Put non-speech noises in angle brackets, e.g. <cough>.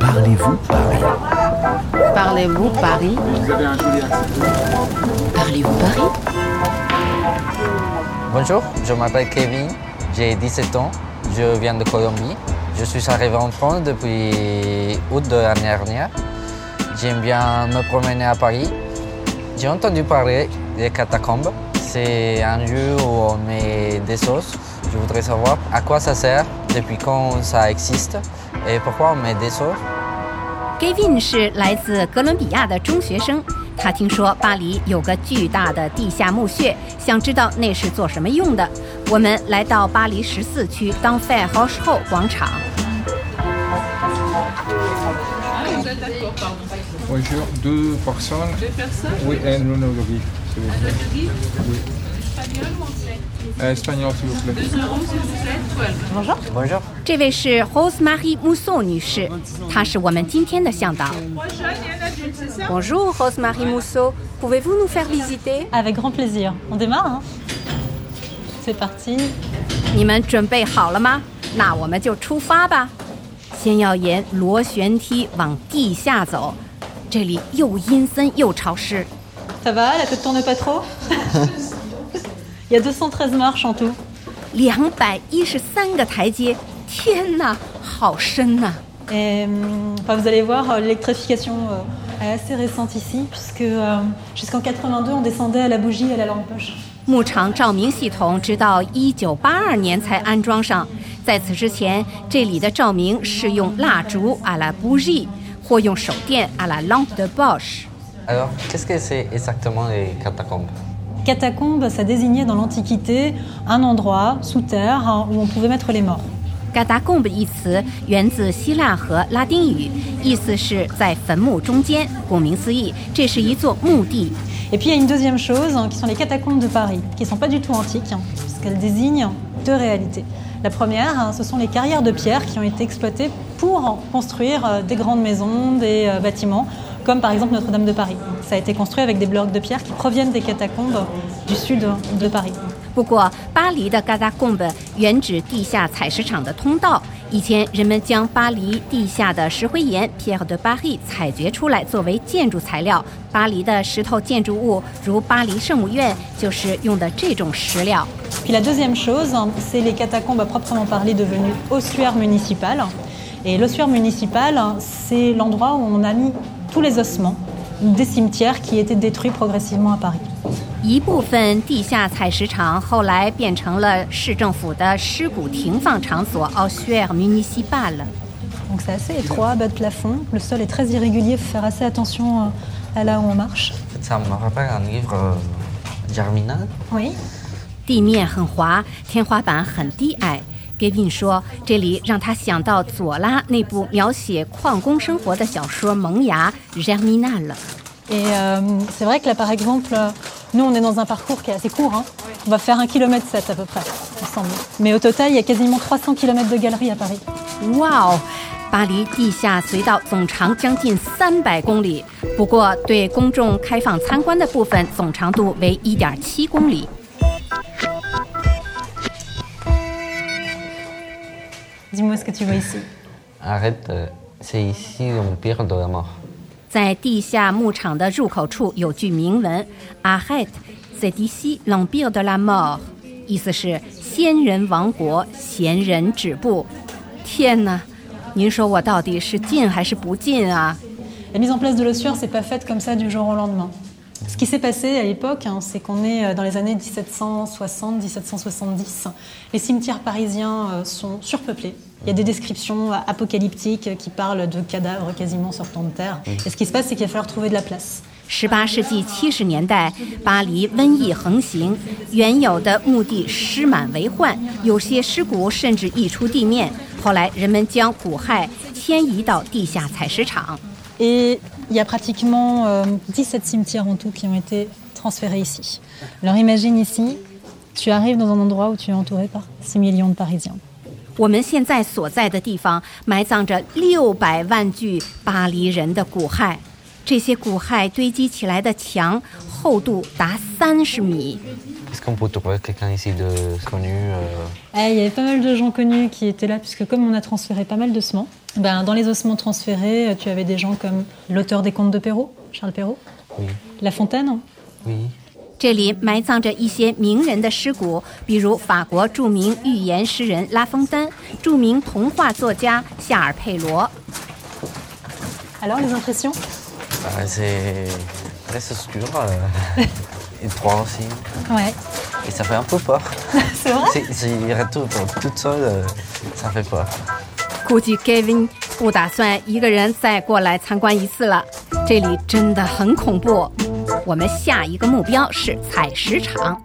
Parlez-vous Paris? Parlez-vous Paris? Vous avez un joli accent. Parlez-vous Paris? Bonjour, je m'appelle Kevin, j'ai 17 ans, je viens de Colombie. Je suis arrivé en France depuis août de l'année dernière. J'aime bien me promener à Paris. J'ai entendu parler des catacombes. C'est un lieu où on met des sauces. Je voudrais savoir à quoi ça sert, depuis quand ça existe et pourquoi on met des sauces. Gavin 是来自哥伦比亚的中学生，他听说巴黎有个巨大的地下墓穴，想知道那是做什么用的。我们来到巴黎十四区当 Fair House 后广场。 Bonjour, deux personnes. Deux personnes Oui, un monologue, s'il vous plaît. Oui. Euh, Espagnol, s'il vous plaît. Bonjour. 这位是 Rosemarie Mousseau 女士，她是我们今天的向导。Bonjour Rosemarie Mousseau, pouvez-vous nous faire visiter? Avec grand plaisir. On démarre hein C'est parti. 你们准备好了吗？那我们就出发吧。先要沿螺旋梯往地下走，这里又阴森又潮湿。 Ça va La tête tourne pas trop <laughs> Il y a 213 marches en tout. 两百一十三个台阶，天哪，好深呐、 Et hum, enfin, vous allez voir, euh, l'électrification euh, est assez récente ici, puisque euh, jusqu'en 82, on descendait à la bougie et à la lampe poche. 牧场照明系统直到一九八二年才安装上，在此之前，这里的照明是用蜡烛 à la bougie 或用手电 à la lampe de Bosch。 Alors, qu'est-ce que c'est exactement les catacombes Catacombe, ça désignait dans l'Antiquité un endroit sous terre hein, où on pouvait mettre les morts. catacombe 一词源自希腊和拉丁语，意思是在坟墓中间。顾名思义，这是一座墓地。 Et puis il y a une deuxième chose, hein, qui sont les catacombes de Paris, qui ne sont pas du tout antiques, hein, puisqu'elles désignent deux réalités. La première, hein, ce sont les carrières de pierre qui ont été exploitées pour construire euh, des grandes maisons, des euh, bâtiments, comme par exemple Notre-Dame de Paris. Ça a été construit avec des blocs de pierre qui proviennent des catacombes du sud de Paris. 不过，巴黎的 catacombe 原指地下采石场的通道。以前人们将巴黎地下的石灰岩 （Pierre de Paris） 采掘出来作为建筑材料。巴黎的石头建筑物，如巴黎圣母院，就是用的这种石料。 Puis la deuxième chose, hein, c'est les catacombes à proprement parler devenues ossuaires municipales. Et l'ossuaire municipal, hein, c'est l'endroit où on a mis tous les ossements des cimetières qui étaient détruits progressivement à Paris. 一部分地下采石场后来变成了市政府的尸骨停放场所 （Ossuaire municipal）。 Donc c'est assez étroit, bas de plafond. Le sol est très irrégulier, il faut faire assez attention euh, à là où on marche. Ça me rappelle un livre euh, Germinal. Oui. 地面很滑，天花板很低矮。 Gavin 说，这里让他想到左拉那部描写矿工生活的小说《萌芽》（Germinal）。Et euh, c'est vrai que là, par exemple, euh, nous, on est dans un parcours qui est assez court. hein. On va faire un kilomètre 7 à peu près, ensemble. Mais au total, il y a quasiment 300 km de galeries à Paris. 哇哦！巴黎地下隧道总长将近三百公里，不过对公众开放参观的部分总长度为一点七公里。Dis-moi ce que tu vois ici. Arrête, euh, c'est ici l'empire de la mort. 在地下牧场的入口处有句铭文 “Arrête, c'est ici l'empire de la mort”，意思是仙人王国，闲人止步。天哪，您说我到底是进还是不进啊？ La mise en place de l'ossuaire, c'est pas faite comme ça du jour au lendemain. Ce qui s'est passé à l'époque, hein, c'est qu'on est euh, dans les années 1760-1770. Les cimetières parisiens euh, sont surpeuplés. Il y a des descriptions euh, apocalyptiques euh, qui parlent de cadavres quasiment sortant de terre. Et ce qui se passe, c'est qu'il va falloir trouver de la place. 十八世纪七十年代，巴黎瘟疫横行，原有的墓地尸满为患，有些尸骨甚至溢出地面。后来，人们将骨骸迁移到地下采石场。 Et il y a pratiquement euh, 17 cimetières en tout qui ont été transférés ici. Alors imagine ici, tu arrives dans un endroit où tu es entouré par 6 millions de Parisiens. 我们现在所在的地方埋葬着六百万具巴黎人的骨骸，这些骨骸堆积起来的墙厚度达三十米。 Est-ce qu'on peut trouver quelqu'un ici de connu euh, Eh, il y avait pas mal de gens connus qui étaient là, puisque comme on a transféré pas mal d'ossements, Ben, dans les ossements transférés, tu avais des gens comme l'auteur des contes de Perrault, Charles Perrault, Oui, La Fontaine, oui. 这里埋葬着一些名人的尸骨，比如法国著名寓言诗人拉封丹、著名童话作家夏尔佩罗。Alors, les impressions Ah, c'est très obscur. euh, et droit aussi. Ouais, Et ça fait un peu peur. c'est vrai C'est- retourne toute seule, euh, ça fait peur. 估计 Gavin 不打算一个人再过来参观一次了，这里真的很恐怖。我们下一个目标是采石场。